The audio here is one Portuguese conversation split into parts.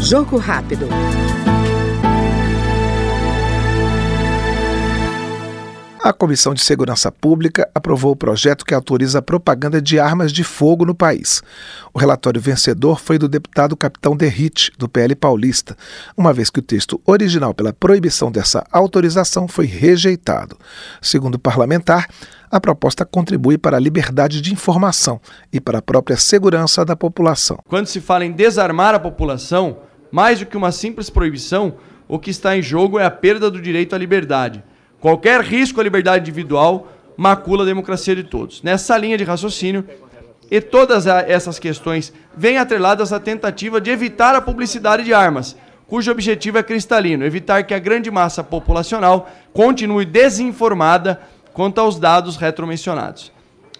Jogo rápido. A Comissão de Segurança Pública aprovou o projeto que autoriza a propaganda de armas de fogo no país. O relatório vencedor foi do deputado Capitão Derrite, do PL Paulista, uma vez que o texto original pela proibição dessa autorização foi rejeitado. Segundo o parlamentar, a proposta contribui para a liberdade de informação e para a própria segurança da população. Quando se fala em desarmar a população, mais do que uma simples proibição, o que está em jogo é a perda do direito à liberdade Qualquer risco à liberdade individual macula a democracia de todos. Nessa linha de raciocínio, e todas essas questões vêm atreladas à tentativa de evitar a publicidade de armas, cujo objetivo é cristalino: evitar que a grande massa populacional continue desinformada quanto aos dados retromencionados.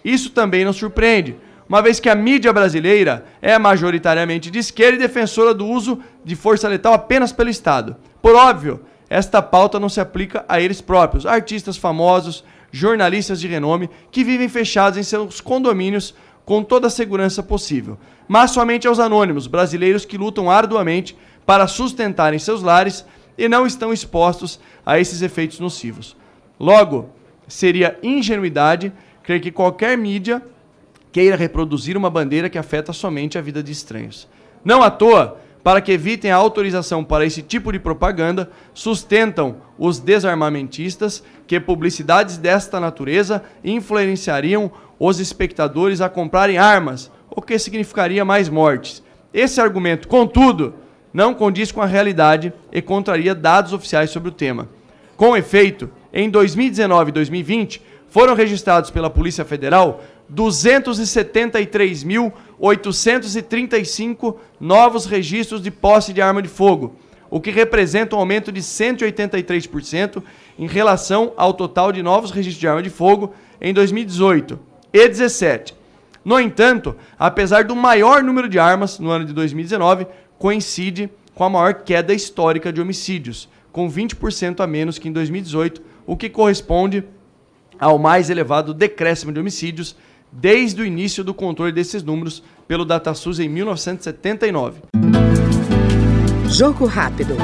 Isso também não surpreende, uma vez que a mídia brasileira é majoritariamente de esquerda e defensora do uso de força letal apenas pelo Estado. Por óbvio, esta pauta não se aplica a eles próprios, artistas famosos, jornalistas de renome que vivem fechados em seus condomínios com toda a segurança possível, mas somente aos anônimos brasileiros que lutam arduamente para sustentarem seus lares e não estão expostos a esses efeitos nocivos. Logo, seria ingenuidade crer que qualquer mídia queira reproduzir uma bandeira que afeta somente a vida de estranhos. Não à toa, para que evitem a autorização para esse tipo de propaganda, sustentam os desarmamentistas que publicidades desta natureza influenciariam os espectadores a comprarem armas, o que significaria mais mortes. Esse argumento, contudo, não condiz com a realidade e contraria dados oficiais sobre o tema. Com efeito, em 2019 e 2020, foram registrados pela Polícia Federal 273.835 novos registros de posse de arma de fogo, o que representa um aumento de 183% em relação ao total de novos registros de arma de fogo em 2018 e 2017. No entanto, apesar do maior número de armas no ano de 2019, coincide com a maior queda histórica de homicídios, com 20% a menos que em 2018, o que corresponde ao mais elevado decréscimo de homicídios desde o início do controle desses números pelo DataSUS em 1979. Jogo rápido.